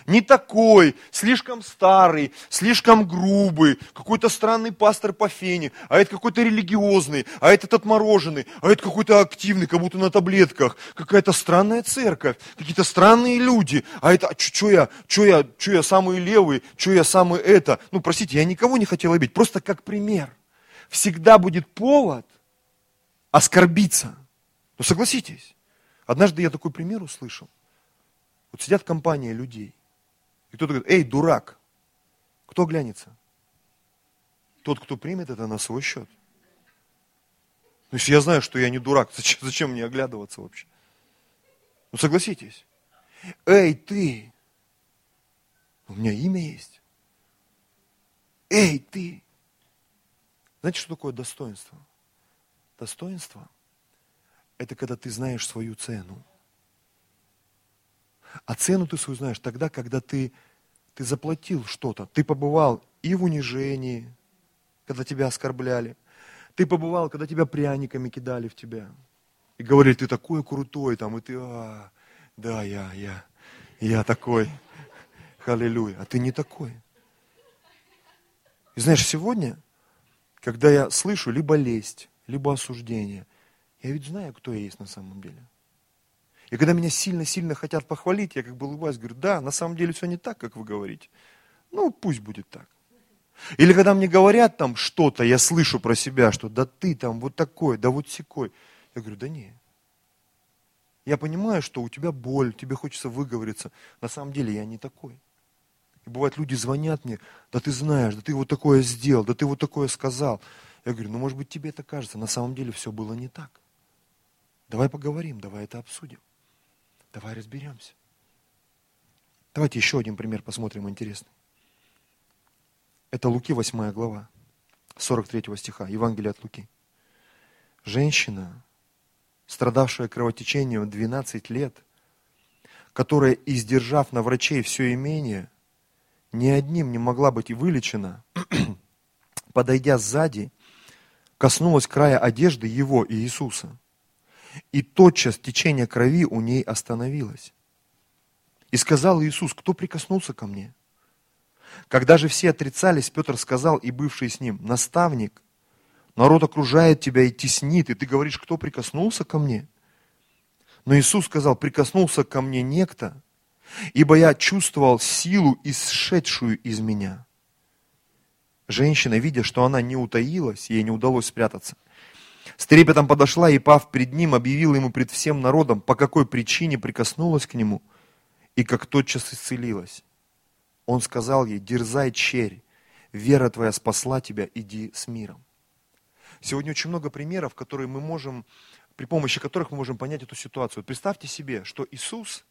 не такой, слишком старый, слишком грубый, какой-то странный пастор по фене, а это какой-то религиозный, а этот отмороженный, а это какой-то активный, как будто на таблетках, какая-то странная церковь, какие-то странные люди, а это, а что я, что я, что я самый левый, что я самый это. Ну, простите, я никого не хотел обидеть, просто как пример. Всегда будет повод оскорбиться. Ну, согласитесь. Однажды я такой пример услышал. Вот сидят компания людей, и кто-то говорит, эй, дурак. Кто глянется? Тот, кто примет это на свой счет. То есть я знаю, что я не дурак, зачем, зачем мне оглядываться вообще? Ну согласитесь. Эй, ты, у меня имя есть. Эй, ты. Знаете, что такое достоинство? Достоинство – это когда ты знаешь свою цену. А цену ты свою знаешь тогда, когда ты, ты заплатил что-то. Ты побывал и в унижении, когда тебя оскорбляли. Ты побывал, когда тебя пряниками кидали в тебя. И говорили, ты такой крутой, там, и ты, а, да, я, я, я такой. Аллилуйя. А ты не такой. И знаешь, сегодня, когда я слышу либо лесть, либо осуждение, я ведь знаю, кто я есть на самом деле. И когда меня сильно-сильно хотят похвалить, я как бы улыбаюсь, говорю, да, на самом деле все не так, как вы говорите. Ну, пусть будет так. Или когда мне говорят там что-то, я слышу про себя, что да ты там вот такой, да вот секой. Я говорю, да не. Я понимаю, что у тебя боль, тебе хочется выговориться. На самом деле я не такой. И бывает, люди звонят мне, да ты знаешь, да ты вот такое сделал, да ты вот такое сказал. Я говорю, ну может быть тебе это кажется, на самом деле все было не так. Давай поговорим, давай это обсудим. Давай разберемся. Давайте еще один пример посмотрим интересный. Это Луки 8 глава, 43 стиха, Евангелие от Луки. Женщина, страдавшая кровотечением 12 лет, которая, издержав на врачей все имение, ни одним не могла быть вылечена, подойдя сзади, коснулась края одежды его и Иисуса. И тотчас течение крови у ней остановилось. И сказал Иисус, кто прикоснулся ко мне? Когда же все отрицались, Петр сказал, и бывший с ним, наставник, народ окружает тебя и теснит, и ты говоришь, кто прикоснулся ко мне? Но Иисус сказал, прикоснулся ко мне некто, ибо я чувствовал силу, исшедшую из меня. Женщина, видя, что она не утаилась, ей не удалось спрятаться, с трепетом подошла и, пав пред ним, объявила ему пред всем народом, по какой причине прикоснулась к нему, и как тотчас исцелилась. Он сказал ей, дерзай, черь, вера твоя спасла тебя, иди с миром. Сегодня очень много примеров, которые мы можем, при помощи которых мы можем понять эту ситуацию. представьте себе, что Иисус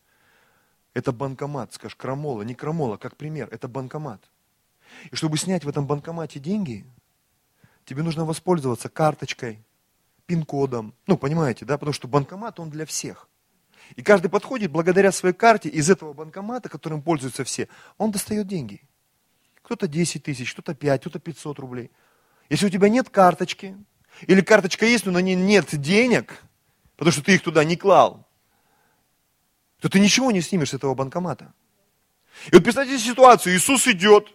– это банкомат, скажешь, крамола, не крамола, как пример, это банкомат. И чтобы снять в этом банкомате деньги, тебе нужно воспользоваться карточкой, пин-кодом. Ну, понимаете, да? Потому что банкомат, он для всех. И каждый подходит, благодаря своей карте, из этого банкомата, которым пользуются все, он достает деньги. Кто-то 10 тысяч, кто-то 5, кто-то 500 рублей. Если у тебя нет карточки, или карточка есть, но на ней нет денег, потому что ты их туда не клал, то ты ничего не снимешь с этого банкомата. И вот представьте ситуацию, Иисус идет,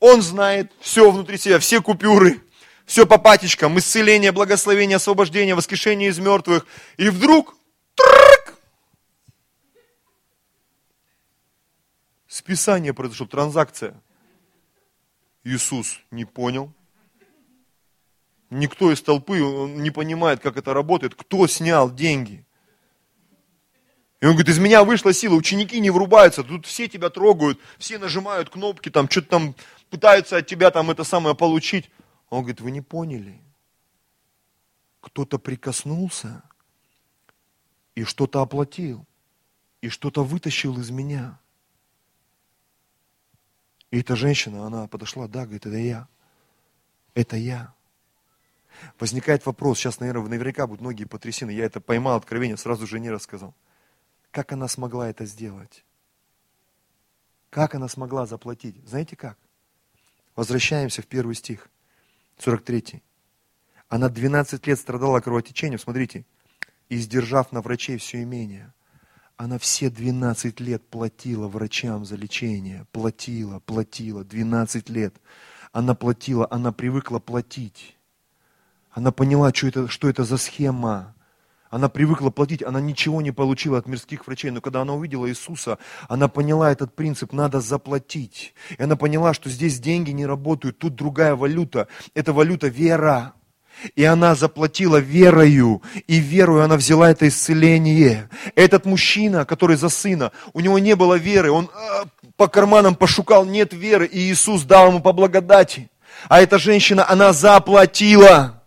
Он знает все внутри себя, все купюры, все по патечкам, исцеление, благословение, освобождение, воскрешение из мертвых. И вдруг, трррк, списание произошло, транзакция. Иисус не понял. Никто из толпы не понимает, как это работает, кто снял деньги. И он говорит, из меня вышла сила, ученики не врубаются, тут все тебя трогают, все нажимают кнопки, там что-то там пытаются от тебя там это самое получить. Он говорит, вы не поняли. Кто-то прикоснулся и что-то оплатил, и что-то вытащил из меня. И эта женщина, она подошла, да, говорит, это я. Это я. Возникает вопрос, сейчас, наверное, наверняка будут многие потрясены. Я это поймал откровение, сразу жене рассказал. Как она смогла это сделать? Как она смогла заплатить? Знаете как? Возвращаемся в первый стих. 43. Она 12 лет страдала кровотечением, смотрите, и сдержав на врачей все имение, она все 12 лет платила врачам за лечение, платила, платила, 12 лет. Она платила, она привыкла платить. Она поняла, что это, что это за схема. Она привыкла платить, она ничего не получила от мирских врачей, но когда она увидела Иисуса, она поняла этот принцип, надо заплатить. И она поняла, что здесь деньги не работают, тут другая валюта, это валюта вера. И она заплатила верою, и верою она взяла это исцеление. Этот мужчина, который за сына, у него не было веры, он э, по карманам пошукал, нет веры, и Иисус дал ему по благодати. А эта женщина, она заплатила.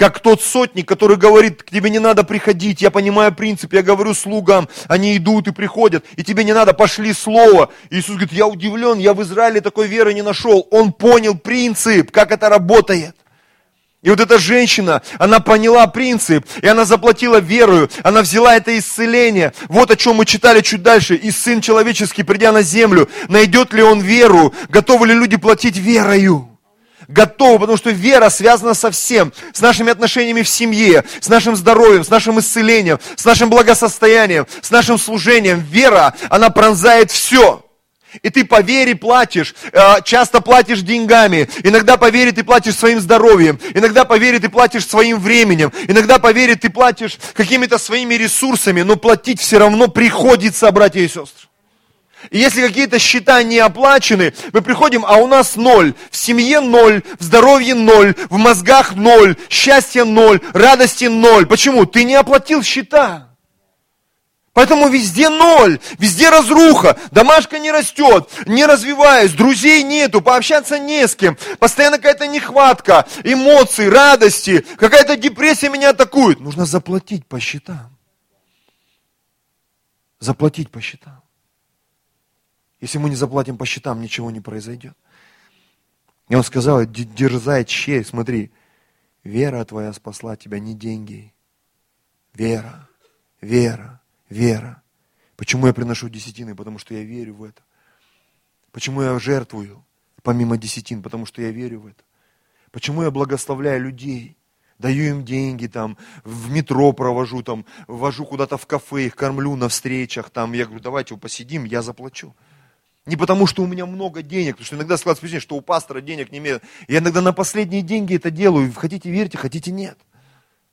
Как тот сотник, который говорит, к тебе не надо приходить, я понимаю принцип, я говорю слугам, они идут и приходят, и тебе не надо, пошли слово. Иисус говорит, я удивлен, я в Израиле такой веры не нашел. Он понял принцип, как это работает. И вот эта женщина, она поняла принцип, и она заплатила верою, она взяла это исцеление. Вот о чем мы читали чуть дальше. И Сын Человеческий, придя на землю, найдет ли Он веру? Готовы ли люди платить верою? Готовы, потому что вера связана со всем, с нашими отношениями в семье, с нашим здоровьем, с нашим исцелением, с нашим благосостоянием, с нашим служением. Вера, она пронзает все. И ты по вере платишь, э, часто платишь деньгами, иногда по вере ты платишь своим здоровьем, иногда по вере ты платишь своим временем, иногда по вере ты платишь какими-то своими ресурсами, но платить все равно приходится, братья и сестры. И если какие-то счета не оплачены, мы приходим, а у нас ноль. В семье ноль, в здоровье ноль, в мозгах ноль, счастье ноль, радости ноль. Почему? Ты не оплатил счета. Поэтому везде ноль, везде разруха, домашка не растет, не развиваясь, друзей нету, пообщаться не с кем, постоянно какая-то нехватка, эмоций, радости, какая-то депрессия меня атакует. Нужно заплатить по счетам. Заплатить по счетам. Если мы не заплатим по счетам, ничего не произойдет. И он сказал, дерзай честь, смотри, вера твоя спасла тебя, не деньги. Вера, вера. Вера. Почему я приношу десятины? Потому что я верю в это. Почему я жертвую, помимо десятин? Потому что я верю в это. Почему я благословляю людей? Даю им деньги, там, в метро провожу, там, вожу куда-то в кафе, их кормлю на встречах, там, я говорю, давайте посидим, я заплачу. Не потому, что у меня много денег, потому что иногда складывается впечатление, что у пастора денег не имеет. Я иногда на последние деньги это делаю, хотите верьте, хотите нет.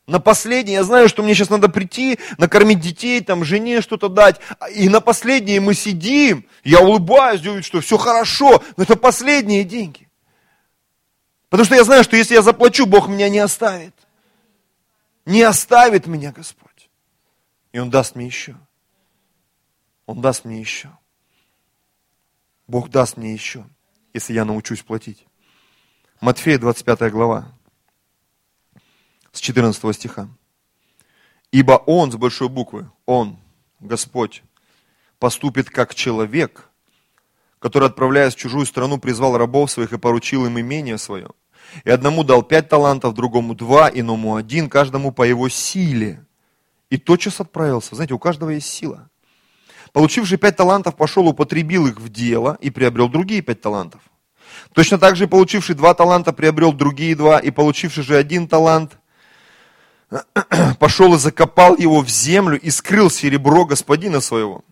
На последнее, я знаю, что мне сейчас надо прийти, накормить детей, там, жене что-то дать. И на последнее мы сидим, я улыбаюсь, делаю, что все хорошо, но это последние деньги. Потому что я знаю, что если я заплачу, Бог меня не оставит. Не оставит меня Господь. И Он даст мне еще. Он даст мне еще. Бог даст мне еще, если я научусь платить. Матфея 25 глава с 14 стиха. Ибо Он, с большой буквы, Он, Господь, поступит как человек, который, отправляясь в чужую страну, призвал рабов своих и поручил им имение свое. И одному дал пять талантов, другому два, иному один, каждому по его силе. И тотчас отправился. Знаете, у каждого есть сила. Получивший пять талантов пошел, употребил их в дело и приобрел другие пять талантов. Точно так же получивший два таланта приобрел другие два, и получивший же один талант пошел и закопал его в землю и скрыл серебро господина своего.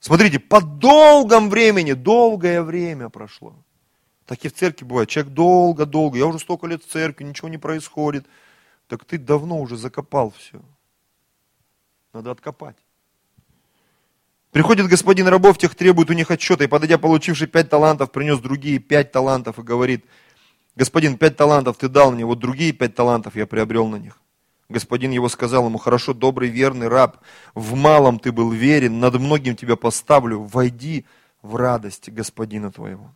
Смотрите, по долгом времени, долгое время прошло. Так и в церкви бывает. Человек долго-долго, я уже столько лет в церкви, ничего не происходит. Так ты давно уже закопал все. Надо откопать. Приходит господин рабов, тех требует у них отчета, и подойдя, получивший пять талантов, принес другие пять талантов и говорит, господин, пять талантов ты дал мне, вот другие пять талантов я приобрел на них. Господин его сказал ему, хорошо, добрый, верный раб, в малом ты был верен, над многим тебя поставлю, войди в радость господина твоего.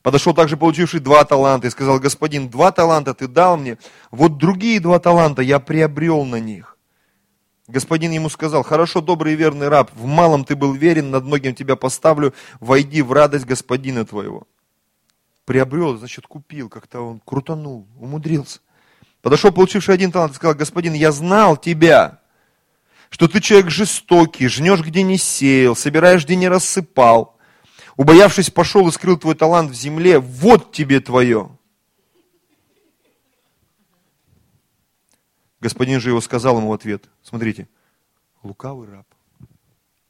Подошел также получивший два таланта и сказал, господин, два таланта ты дал мне, вот другие два таланта я приобрел на них. Господин ему сказал, хорошо, добрый и верный раб, в малом ты был верен, над многим тебя поставлю, войди в радость господина твоего. Приобрел, значит, купил, как-то он крутанул, умудрился. Подошел получивший один талант и сказал, господин, я знал тебя, что ты человек жестокий, жнешь, где не сеял, собираешь, где не рассыпал. Убоявшись, пошел и скрыл твой талант в земле, вот тебе твое. Господин же его сказал ему в ответ, смотрите, лукавый раб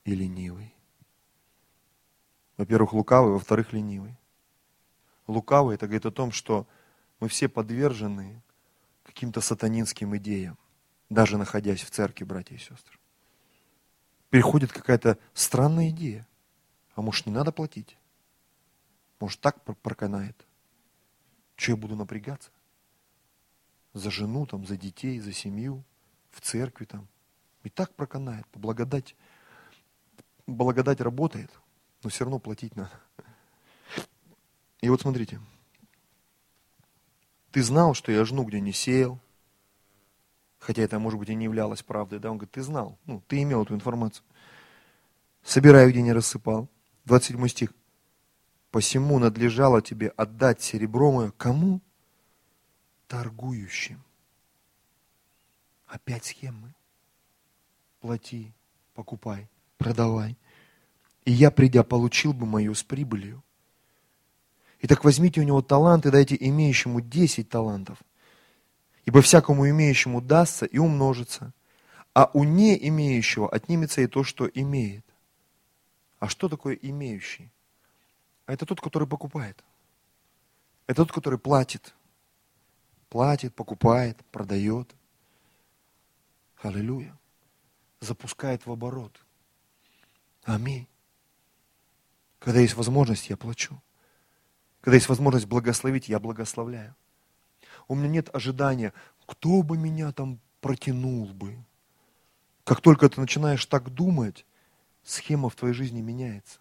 и ленивый. Во-первых, лукавый, во-вторых, ленивый. Лукавый, это говорит о том, что мы все подвержены каким-то сатанинским идеям, даже находясь в церкви, братья и сестры. Переходит какая-то странная идея. А может, не надо платить? Может, так проканает? Что я буду напрягаться? За жену, там, за детей, за семью, в церкви там. И так проканает, благодать. Благодать работает, но все равно платить надо. И вот смотрите, ты знал, что я жну, где не сеял. Хотя это, может быть, и не являлось правдой. Да? Он говорит, ты знал, ну, ты имел эту информацию. Собираю, где не рассыпал. 27 стих. Посему надлежало тебе отдать серебро мое кому? Торгующим. Опять схемы. Плати, покупай, продавай. И я, придя, получил бы мою с прибылью. Итак, возьмите у него талант и дайте имеющему десять талантов. Ибо всякому имеющему дастся и умножится, а у не имеющего отнимется и то, что имеет. А что такое имеющий? А это тот, который покупает. Это тот, который платит. Платит, покупает, продает. Аллилуйя. Запускает в оборот. Аминь. Когда есть возможность, я плачу. Когда есть возможность благословить, я благословляю. У меня нет ожидания, кто бы меня там протянул бы. Как только ты начинаешь так думать, схема в твоей жизни меняется.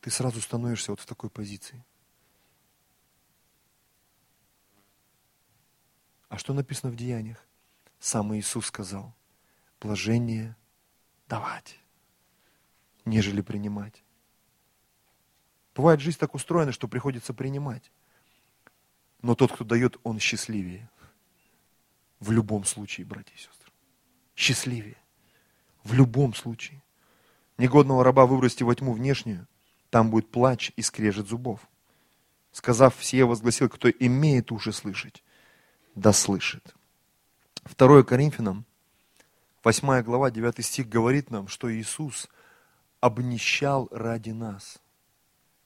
Ты сразу становишься вот в такой позиции. А что написано в деяниях? Сам Иисус сказал, блажение давать, нежели принимать. Бывает, жизнь так устроена, что приходится принимать. Но тот, кто дает, он счастливее. В любом случае, братья и сестры. Счастливее. В любом случае. Негодного раба выбросьте во тьму внешнюю, там будет плач и скрежет зубов. Сказав все, возгласил, кто имеет уши слышать, да слышит. 2 Коринфянам, 8 глава, 9 стих говорит нам, что Иисус обнищал ради нас,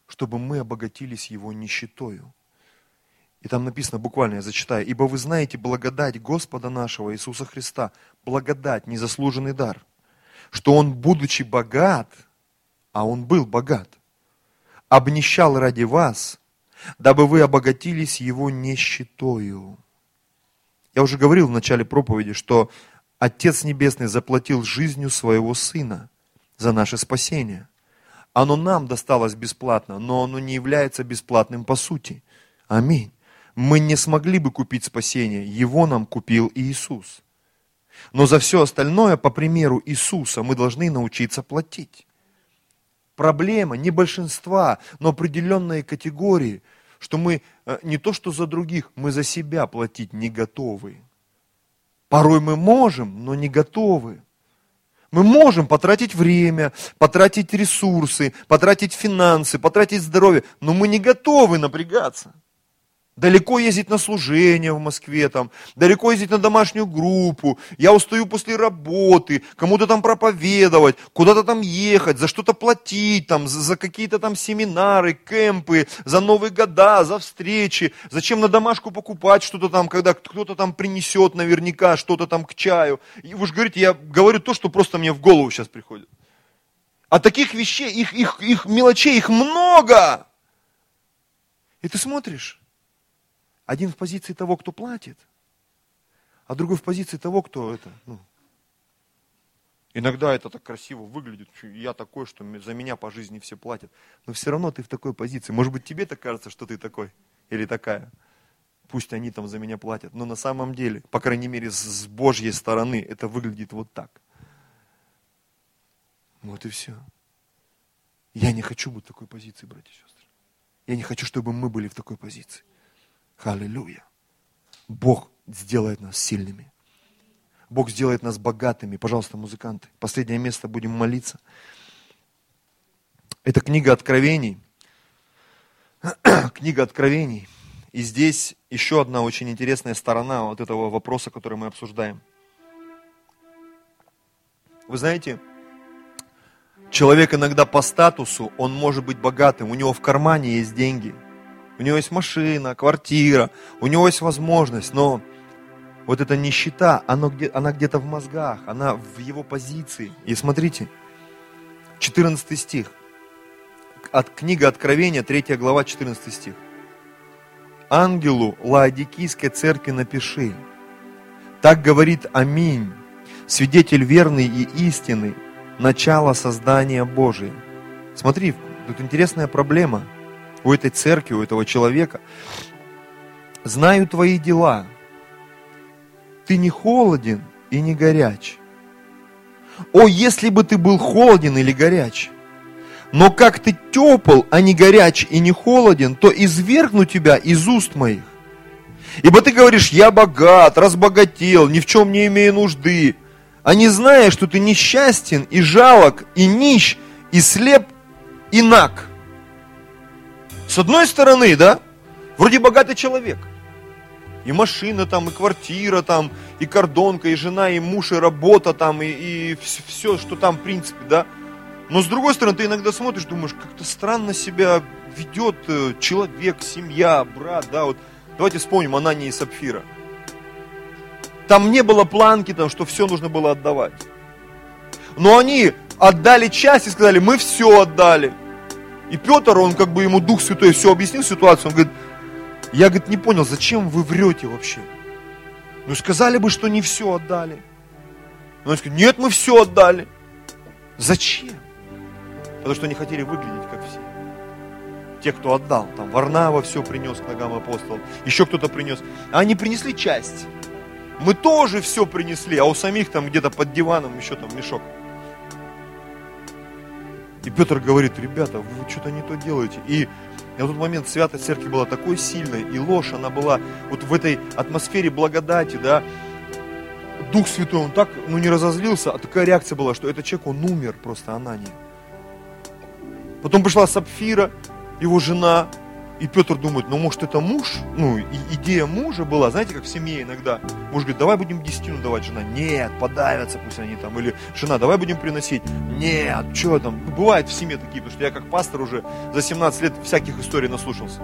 чтобы мы обогатились Его нищетою. И там написано, буквально я зачитаю, «Ибо вы знаете благодать Господа нашего Иисуса Христа, благодать, незаслуженный дар, что Он, будучи богат, а Он был богат, обнищал ради вас, дабы вы обогатились Его нищетою». Я уже говорил в начале проповеди, что Отец Небесный заплатил жизнью своего Сына за наше спасение. Оно нам досталось бесплатно, но оно не является бесплатным по сути. Аминь мы не смогли бы купить спасение. Его нам купил Иисус. Но за все остальное, по примеру Иисуса, мы должны научиться платить. Проблема не большинства, но определенные категории, что мы э, не то что за других, мы за себя платить не готовы. Порой мы можем, но не готовы. Мы можем потратить время, потратить ресурсы, потратить финансы, потратить здоровье, но мы не готовы напрягаться. Далеко ездить на служение в Москве, там, далеко ездить на домашнюю группу, я устаю после работы, кому-то там проповедовать, куда-то там ехать, за что-то платить, там, за, за какие-то там семинары, кемпы, за Новые года, за встречи. Зачем на домашку покупать что-то там, когда кто-то там принесет наверняка что-то там к чаю. И вы же говорите, я говорю то, что просто мне в голову сейчас приходит. А таких вещей, их, их, их мелочей, их много. И ты смотришь, один в позиции того, кто платит, а другой в позиции того, кто это, ну, Иногда это так красиво выглядит, я такой, что за меня по жизни все платят. Но все равно ты в такой позиции. Может быть, тебе так кажется, что ты такой или такая. Пусть они там за меня платят. Но на самом деле, по крайней мере, с Божьей стороны, это выглядит вот так. Вот и все. Я не хочу быть в такой позиции, братья и сестры. Я не хочу, чтобы мы были в такой позиции. Аллилуйя. Бог сделает нас сильными. Бог сделает нас богатыми. Пожалуйста, музыканты, последнее место будем молиться. Это книга Откровений. книга Откровений. И здесь еще одна очень интересная сторона вот этого вопроса, который мы обсуждаем. Вы знаете, человек иногда по статусу, он может быть богатым, у него в кармане есть деньги – у него есть машина, квартира, у него есть возможность, но вот эта нищета, она, где, она где-то в мозгах, она в его позиции. И смотрите, 14 стих, от книга Откровения, 3 глава, 14 стих. Ангелу Лаодикийской церкви напиши, так говорит Аминь, свидетель верный и истинный, начало создания Божия. Смотри, тут интересная проблема – у этой церкви, у этого человека. Знаю твои дела. Ты не холоден и не горяч. О, если бы ты был холоден или горяч. Но как ты тепл, а не горяч и не холоден, то извергну тебя из уст моих. Ибо ты говоришь, я богат, разбогател, ни в чем не имею нужды. А не зная, что ты несчастен и жалок, и нищ, и слеп, и наг. С одной стороны, да, вроде богатый человек. И машина там, и квартира там, и кордонка, и жена, и муж, и работа там, и, и все, что там, в принципе, да. Но с другой стороны, ты иногда смотришь, думаешь, как-то странно себя ведет э, человек, семья, брат, да, вот. Давайте вспомним Анания и Сапфира. Там не было планки, там, что все нужно было отдавать. Но они отдали часть и сказали, мы все отдали. И Петр, он как бы ему Дух Святой все объяснил ситуацию, он говорит, я, говорит, не понял, зачем вы врете вообще? Ну, сказали бы, что не все отдали. Но он сказал, нет, мы все отдали. Зачем? Потому что они хотели выглядеть как все. Те, кто отдал. Там Варнава все принес к ногам апостолов. Еще кто-то принес. А они принесли часть. Мы тоже все принесли, а у самих там где-то под диваном еще там мешок. И Петр говорит, ребята, вы что-то не то делаете. И в тот момент святость церкви была такой сильной, и ложь, она была вот в этой атмосфере благодати, да, Дух Святой, он так, ну, не разозлился, а такая реакция была, что этот человек, он умер просто, Анания. Потом пришла Сапфира, его жена, и Петр думает, ну может это муж, ну и идея мужа была, знаете, как в семье иногда, муж говорит, давай будем десятину давать, жена, нет, подавятся пусть они там, или жена, давай будем приносить, нет, что там, бывает в семье такие, потому что я как пастор уже за 17 лет всяких историй наслушался.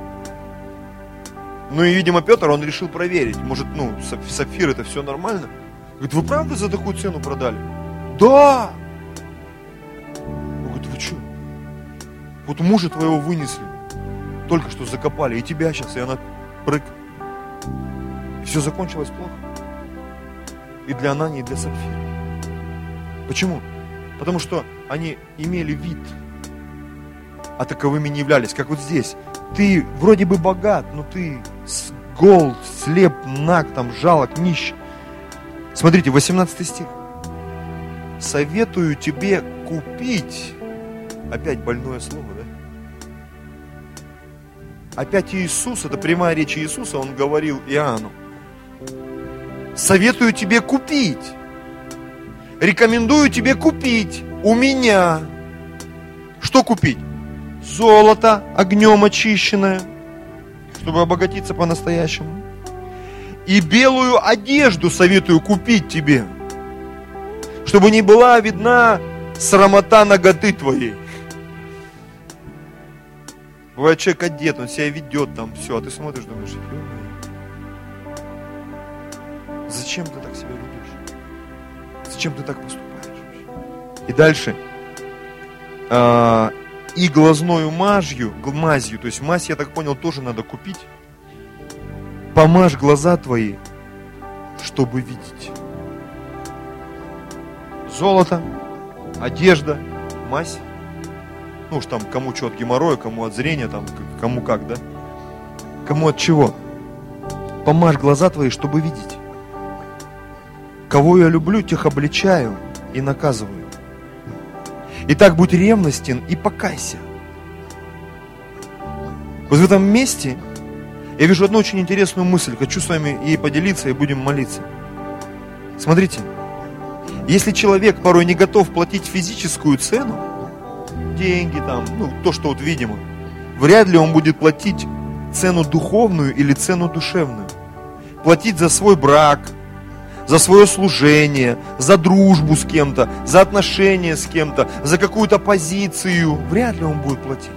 Ну и, видимо, Петр, он решил проверить, может, ну, сапфир это все нормально? Говорит, вы правда за такую цену продали? Да! Он говорит, вы что? Вот мужа твоего вынесли только что закопали, и тебя сейчас, и она прыг. И все закончилось плохо. И для Анани, и для Сапфира. Почему? Потому что они имели вид, а таковыми не являлись. Как вот здесь. Ты вроде бы богат, но ты гол, слеп, наг, там, жалок, нищ. Смотрите, 18 стих. Советую тебе купить. Опять больное слово, да? Опять Иисус, это прямая речь Иисуса, Он говорил Иоанну. Советую тебе купить. Рекомендую тебе купить у меня. Что купить? Золото огнем очищенное, чтобы обогатиться по-настоящему. И белую одежду советую купить тебе, чтобы не была видна срамота ноготы твоей. Бывает, человек одет, он себя ведет там, все, а ты смотришь, думаешь, зачем ты так себя ведешь? Зачем ты так поступаешь? И дальше. А, и глазною мазью, мазью, то есть мазь, я так понял, тоже надо купить. Помажь глаза твои, чтобы видеть. Золото, одежда, мазь ну уж там кому что от геморроя, кому от зрения, там, кому как, да? Кому от чего? Помажь глаза твои, чтобы видеть. Кого я люблю, тех обличаю и наказываю. Итак, будь ревностен и покайся. Вот в этом месте я вижу одну очень интересную мысль. Хочу с вами ей поделиться и будем молиться. Смотрите, если человек порой не готов платить физическую цену, деньги, там, ну, то, что вот видимо, вряд ли он будет платить цену духовную или цену душевную. Платить за свой брак, за свое служение, за дружбу с кем-то, за отношения с кем-то, за какую-то позицию. Вряд ли он будет платить.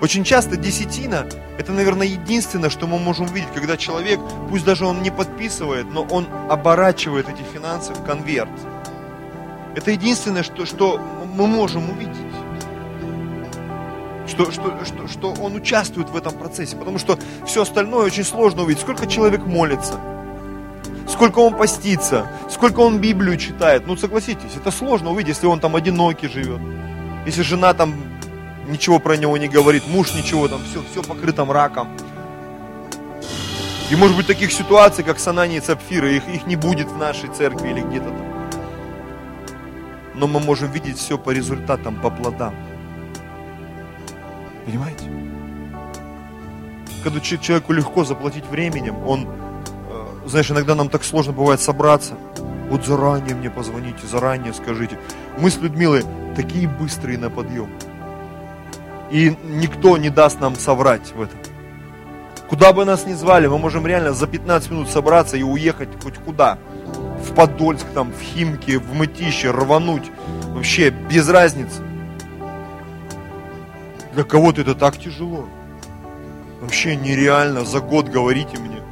Очень часто десятина – это, наверное, единственное, что мы можем видеть, когда человек, пусть даже он не подписывает, но он оборачивает эти финансы в конверт. Это единственное, что, что мы можем увидеть. Что, что, что, что он участвует в этом процессе. Потому что все остальное очень сложно увидеть. Сколько человек молится, сколько он постится, сколько он Библию читает. Ну, согласитесь, это сложно увидеть, если он там одинокий живет. Если жена там ничего про него не говорит, муж ничего, там все, все покрыто мраком. И может быть таких ситуаций, как с и Сапфирой, их, их не будет в нашей церкви или где-то там но мы можем видеть все по результатам, по плодам. Понимаете? Когда человеку легко заплатить временем, он, э, знаешь, иногда нам так сложно бывает собраться. Вот заранее мне позвоните, заранее скажите. Мы с Людмилой такие быстрые на подъем. И никто не даст нам соврать в этом. Куда бы нас ни звали, мы можем реально за 15 минут собраться и уехать хоть куда. В Подольск, там, в Химки, в Мытище, рвануть. Вообще без разницы. Для кого-то это так тяжело. Вообще нереально за год говорите мне.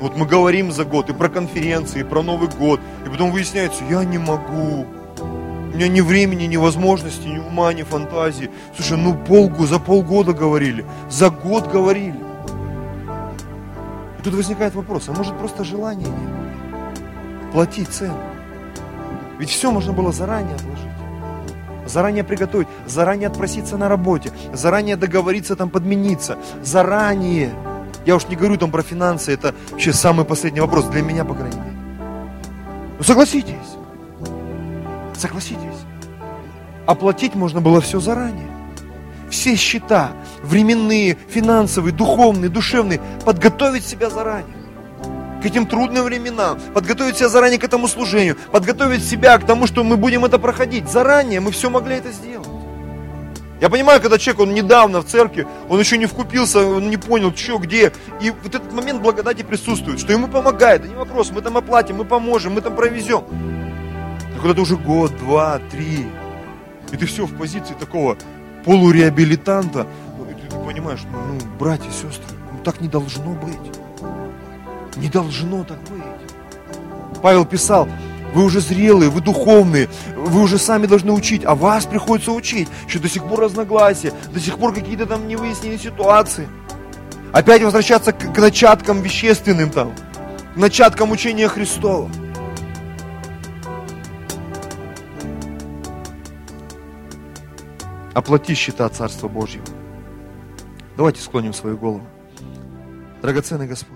Вот мы говорим за год и про конференции, и про Новый год, и потом выясняется, я не могу. У меня ни времени, ни возможности, ни ума, ни фантазии. Слушай, ну полгу, за полгода говорили, за год говорили. И тут возникает вопрос, а может просто желание нет? Платить цену. Ведь все можно было заранее отложить заранее приготовить, заранее отпроситься на работе, заранее договориться там подмениться, заранее. Я уж не говорю там про финансы, это вообще самый последний вопрос, для меня, по крайней мере. Ну согласитесь, согласитесь. Оплатить можно было все заранее. Все счета, временные, финансовые, духовные, душевные, подготовить себя заранее этим трудным временам, подготовить себя заранее к этому служению, подготовить себя к тому, что мы будем это проходить. Заранее мы все могли это сделать. Я понимаю, когда человек, он недавно в церкви, он еще не вкупился, он не понял, что, где. И вот этот момент благодати присутствует, что ему помогает, да не вопрос, мы там оплатим, мы поможем, мы там провезем. Но когда ты уже год, два, три, и ты все в позиции такого полуреабилитанта, ну, и ты, ты понимаешь, ну, ну, братья, сестры, ну так не должно быть. Не должно так быть. Павел писал, вы уже зрелые, вы духовные, вы уже сами должны учить, а вас приходится учить, что до сих пор разногласия, до сих пор какие-то там невыясненные ситуации. Опять возвращаться к, к начаткам вещественным там, к начаткам учения Христова. Оплати счета Царства Божьего. Давайте склоним свою голову. Драгоценный Господь.